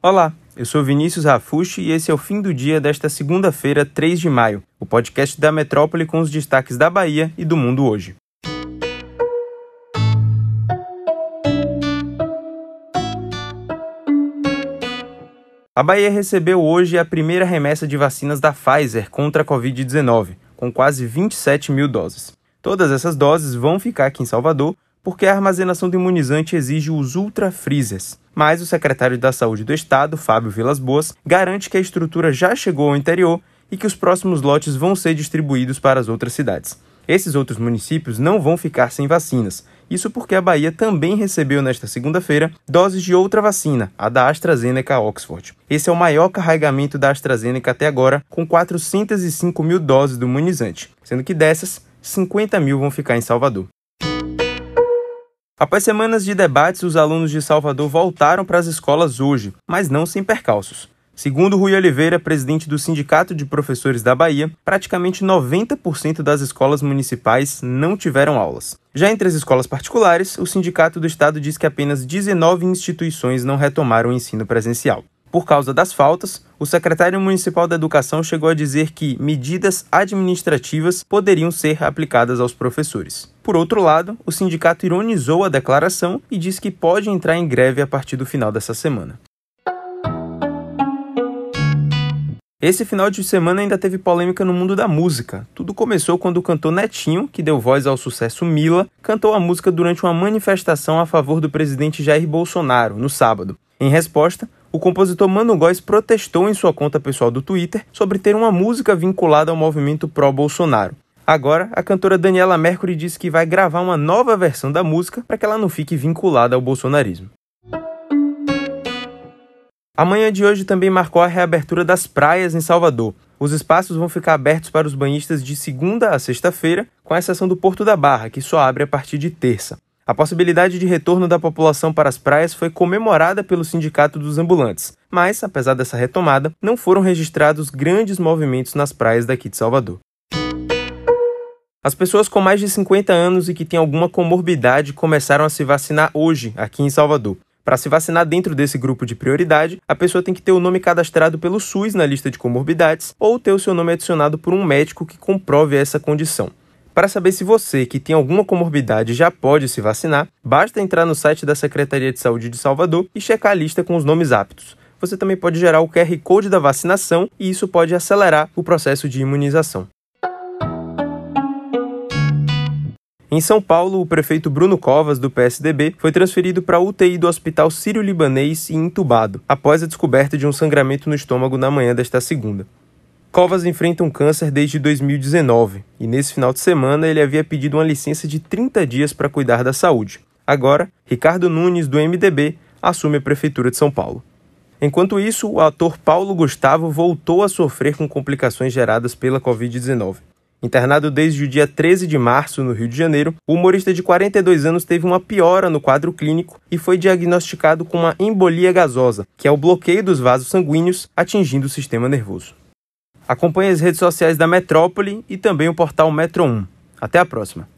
Olá, eu sou Vinícius Rafushi e esse é o fim do dia desta segunda-feira, 3 de maio, o podcast da Metrópole com os destaques da Bahia e do mundo hoje. A Bahia recebeu hoje a primeira remessa de vacinas da Pfizer contra a Covid-19, com quase 27 mil doses. Todas essas doses vão ficar aqui em Salvador, porque a armazenação do imunizante exige os ultra freezers. Mas o secretário da Saúde do Estado, Fábio Vilas Boas, garante que a estrutura já chegou ao interior e que os próximos lotes vão ser distribuídos para as outras cidades. Esses outros municípios não vão ficar sem vacinas. Isso porque a Bahia também recebeu nesta segunda-feira doses de outra vacina, a da AstraZeneca Oxford. Esse é o maior carregamento da AstraZeneca até agora, com 405 mil doses do imunizante, sendo que dessas, 50 mil vão ficar em Salvador. Após semanas de debates, os alunos de Salvador voltaram para as escolas hoje, mas não sem percalços. Segundo Rui Oliveira, presidente do Sindicato de Professores da Bahia, praticamente 90% das escolas municipais não tiveram aulas. Já entre as escolas particulares, o Sindicato do Estado diz que apenas 19 instituições não retomaram o ensino presencial. Por causa das faltas, o secretário municipal da Educação chegou a dizer que medidas administrativas poderiam ser aplicadas aos professores. Por outro lado, o sindicato ironizou a declaração e disse que pode entrar em greve a partir do final dessa semana. Esse final de semana ainda teve polêmica no mundo da música. Tudo começou quando o cantor Netinho, que deu voz ao sucesso Mila, cantou a música durante uma manifestação a favor do presidente Jair Bolsonaro, no sábado. Em resposta, o compositor Mano Góes protestou em sua conta pessoal do Twitter sobre ter uma música vinculada ao movimento pró-Bolsonaro. Agora, a cantora Daniela Mercury disse que vai gravar uma nova versão da música para que ela não fique vinculada ao bolsonarismo. A manhã de hoje também marcou a reabertura das praias em Salvador. Os espaços vão ficar abertos para os banhistas de segunda a sexta-feira, com exceção do Porto da Barra, que só abre a partir de terça. A possibilidade de retorno da população para as praias foi comemorada pelo Sindicato dos Ambulantes, mas, apesar dessa retomada, não foram registrados grandes movimentos nas praias daqui de Salvador. As pessoas com mais de 50 anos e que têm alguma comorbidade começaram a se vacinar hoje, aqui em Salvador. Para se vacinar dentro desse grupo de prioridade, a pessoa tem que ter o nome cadastrado pelo SUS na lista de comorbidades ou ter o seu nome adicionado por um médico que comprove essa condição. Para saber se você, que tem alguma comorbidade, já pode se vacinar, basta entrar no site da Secretaria de Saúde de Salvador e checar a lista com os nomes aptos. Você também pode gerar o QR Code da vacinação e isso pode acelerar o processo de imunização. Em São Paulo, o prefeito Bruno Covas, do PSDB, foi transferido para a UTI do Hospital Sírio-Libanês e intubado, após a descoberta de um sangramento no estômago na manhã desta segunda. Covas enfrenta um câncer desde 2019 e nesse final de semana ele havia pedido uma licença de 30 dias para cuidar da saúde. Agora, Ricardo Nunes, do MDB, assume a Prefeitura de São Paulo. Enquanto isso, o ator Paulo Gustavo voltou a sofrer com complicações geradas pela Covid-19. Internado desde o dia 13 de março no Rio de Janeiro, o humorista de 42 anos teve uma piora no quadro clínico e foi diagnosticado com uma embolia gasosa, que é o bloqueio dos vasos sanguíneos atingindo o sistema nervoso. Acompanhe as redes sociais da Metrópole e também o portal Metro 1. Até a próxima!